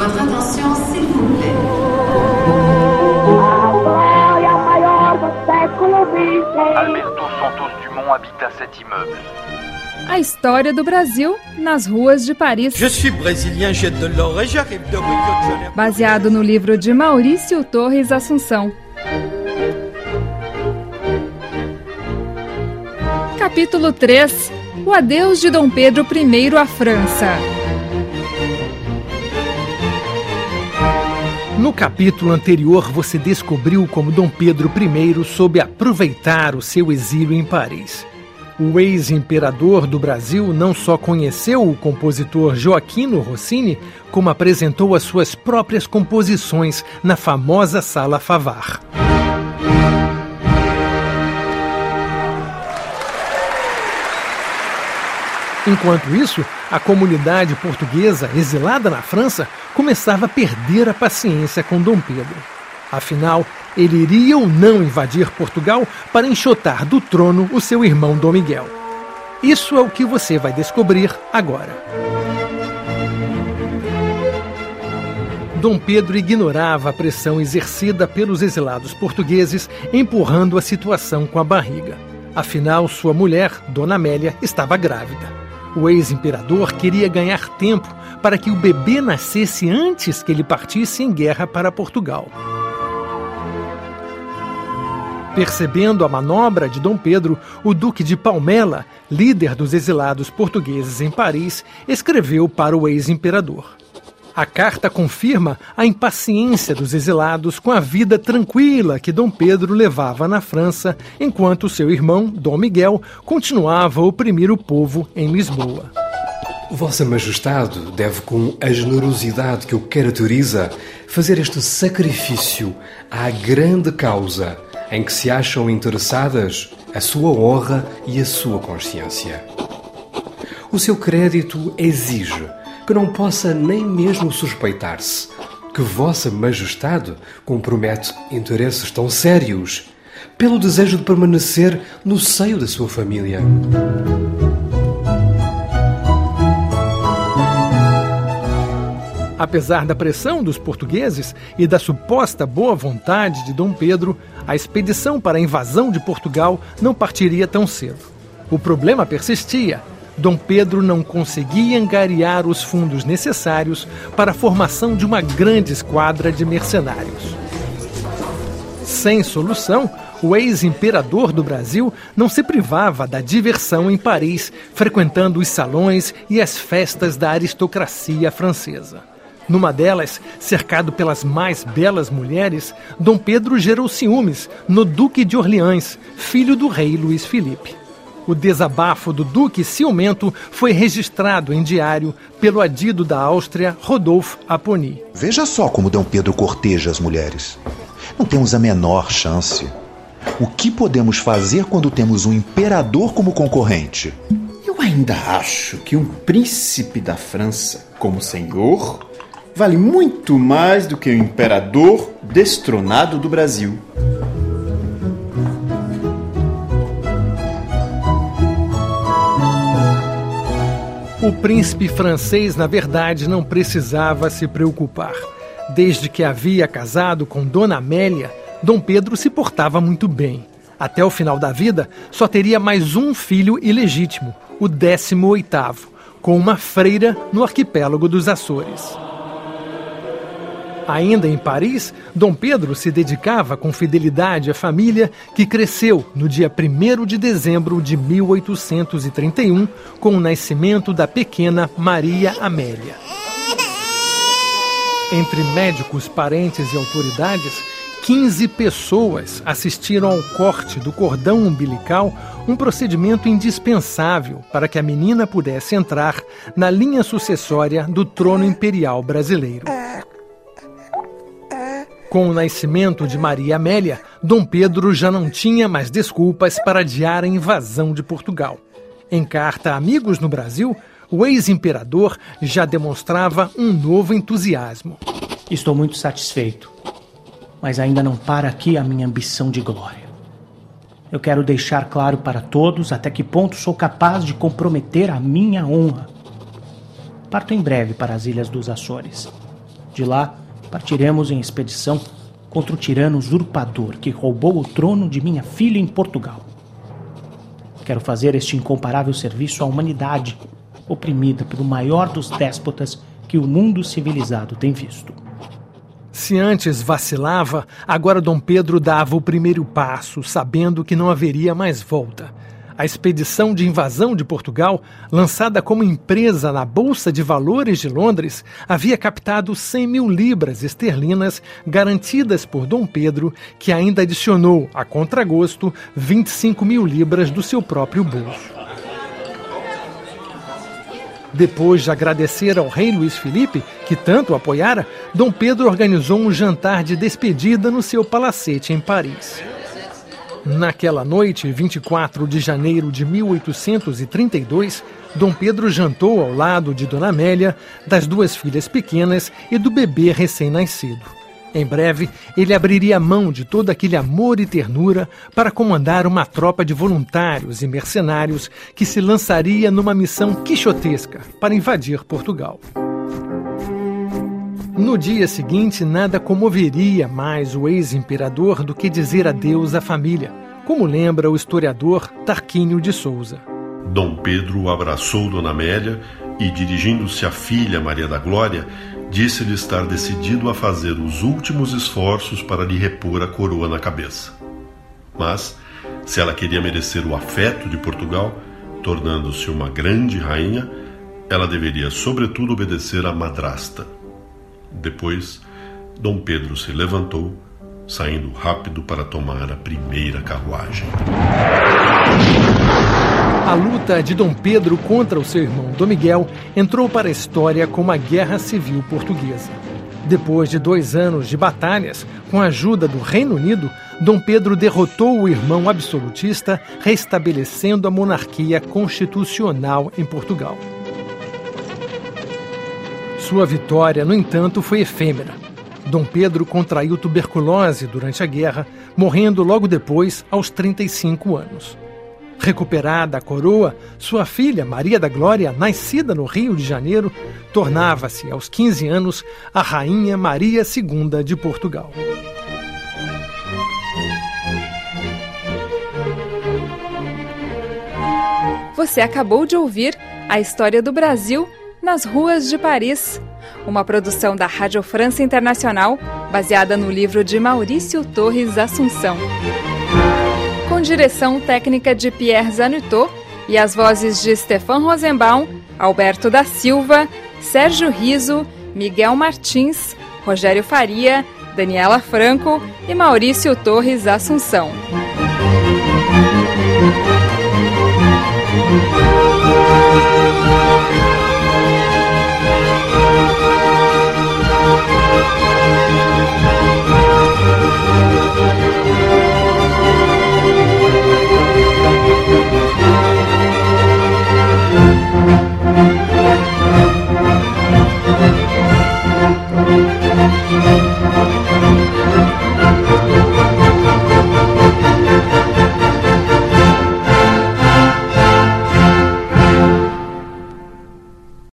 Votre attention, s'il vous plaît. Alberto Santos Dumont habita cet immeuble. A história do Brasil nas ruas de Paris. Je suis brésilien, j'ai de l'or et j'arrive de Rio de Janeiro. Baseado no livro de Maurício Torres Assunção. Capítulo 3 O adeus de Dom Pedro I à França. No capítulo anterior, você descobriu como Dom Pedro I soube aproveitar o seu exílio em Paris. O ex-imperador do Brasil não só conheceu o compositor Joaquino Rossini, como apresentou as suas próprias composições na famosa Sala Favar. Enquanto isso, a comunidade portuguesa exilada na França começava a perder a paciência com Dom Pedro. Afinal, ele iria ou não invadir Portugal para enxotar do trono o seu irmão Dom Miguel. Isso é o que você vai descobrir agora. Dom Pedro ignorava a pressão exercida pelos exilados portugueses, empurrando a situação com a barriga. Afinal, sua mulher, Dona Amélia, estava grávida. O ex-imperador queria ganhar tempo para que o bebê nascesse antes que ele partisse em guerra para Portugal. Percebendo a manobra de Dom Pedro, o Duque de Palmela, líder dos exilados portugueses em Paris, escreveu para o ex-imperador. A carta confirma a impaciência dos exilados com a vida tranquila que Dom Pedro levava na França, enquanto seu irmão, Dom Miguel, continuava a oprimir o povo em Lisboa. Vossa Majestade deve, com a generosidade que o caracteriza, fazer este sacrifício à grande causa em que se acham interessadas a sua honra e a sua consciência. O seu crédito exige que não possa nem mesmo suspeitar-se que Vossa Majestade compromete interesses tão sérios pelo desejo de permanecer no seio da sua família. Apesar da pressão dos portugueses e da suposta boa vontade de Dom Pedro, a expedição para a invasão de Portugal não partiria tão cedo. O problema persistia Dom Pedro não conseguia angariar os fundos necessários para a formação de uma grande esquadra de mercenários. Sem solução, o ex-imperador do Brasil não se privava da diversão em Paris, frequentando os salões e as festas da aristocracia francesa. Numa delas, cercado pelas mais belas mulheres, Dom Pedro gerou ciúmes no Duque de Orleans, filho do rei Luís Felipe. O desabafo do Duque ciumento foi registrado em diário pelo adido da Áustria, Rodolfo Aponi. Veja só como Dom Pedro corteja as mulheres. Não temos a menor chance. O que podemos fazer quando temos um imperador como concorrente? Eu ainda acho que um príncipe da França como senhor vale muito mais do que um imperador destronado do Brasil. O príncipe francês, na verdade, não precisava se preocupar. Desde que havia casado com Dona Amélia, Dom Pedro se portava muito bem. Até o final da vida, só teria mais um filho ilegítimo, o 18º, com uma freira no arquipélago dos Açores. Ainda em Paris, Dom Pedro se dedicava com fidelidade à família que cresceu no dia 1 de dezembro de 1831 com o nascimento da pequena Maria Amélia. Entre médicos, parentes e autoridades, 15 pessoas assistiram ao corte do cordão umbilical, um procedimento indispensável para que a menina pudesse entrar na linha sucessória do trono imperial brasileiro. Com o nascimento de Maria Amélia, Dom Pedro já não tinha mais desculpas para adiar a invasão de Portugal. Em carta a amigos no Brasil, o ex-imperador já demonstrava um novo entusiasmo. Estou muito satisfeito, mas ainda não para aqui a minha ambição de glória. Eu quero deixar claro para todos até que ponto sou capaz de comprometer a minha honra. Parto em breve para as Ilhas dos Açores De lá, partiremos em expedição contra o tirano usurpador que roubou o trono de minha filha em Portugal. Quero fazer este incomparável serviço à humanidade, oprimida pelo maior dos déspotas que o mundo civilizado tem visto. Se antes vacilava, agora Dom Pedro dava o primeiro passo, sabendo que não haveria mais volta. A expedição de invasão de Portugal, lançada como empresa na Bolsa de Valores de Londres, havia captado 100 mil libras esterlinas garantidas por Dom Pedro, que ainda adicionou, a contragosto, 25 mil libras do seu próprio bolso. Depois de agradecer ao rei Luís Felipe, que tanto o apoiara, Dom Pedro organizou um jantar de despedida no seu palacete em Paris. Naquela noite, 24 de janeiro de 1832, Dom Pedro jantou ao lado de Dona Amélia, das duas filhas pequenas e do bebê recém-nascido. Em breve, ele abriria mão de todo aquele amor e ternura para comandar uma tropa de voluntários e mercenários que se lançaria numa missão quixotesca para invadir Portugal. No dia seguinte, nada comoveria mais o ex-imperador do que dizer adeus à família, como lembra o historiador Tarquínio de Souza. Dom Pedro abraçou Dona Amélia e, dirigindo-se à filha Maria da Glória, disse-lhe estar decidido a fazer os últimos esforços para lhe repor a coroa na cabeça. Mas, se ela queria merecer o afeto de Portugal, tornando-se uma grande rainha, ela deveria, sobretudo, obedecer à madrasta. Depois, Dom Pedro se levantou, saindo rápido para tomar a primeira carruagem. A luta de Dom Pedro contra o seu irmão Dom Miguel entrou para a história como a Guerra Civil Portuguesa. Depois de dois anos de batalhas, com a ajuda do Reino Unido, Dom Pedro derrotou o irmão absolutista, restabelecendo a monarquia constitucional em Portugal. Sua vitória, no entanto, foi efêmera. Dom Pedro contraiu tuberculose durante a guerra, morrendo logo depois, aos 35 anos. Recuperada a coroa, sua filha Maria da Glória, nascida no Rio de Janeiro, tornava-se, aos 15 anos, a Rainha Maria II de Portugal. Você acabou de ouvir a história do Brasil nas ruas de Paris, uma produção da Rádio França Internacional, baseada no livro de Maurício Torres Assunção com direção técnica de Pierre Zanutot e as vozes de Stefan Rosenbaum, Alberto da Silva, Sérgio Riso, Miguel Martins, Rogério Faria, Daniela Franco e Maurício Torres Assunção.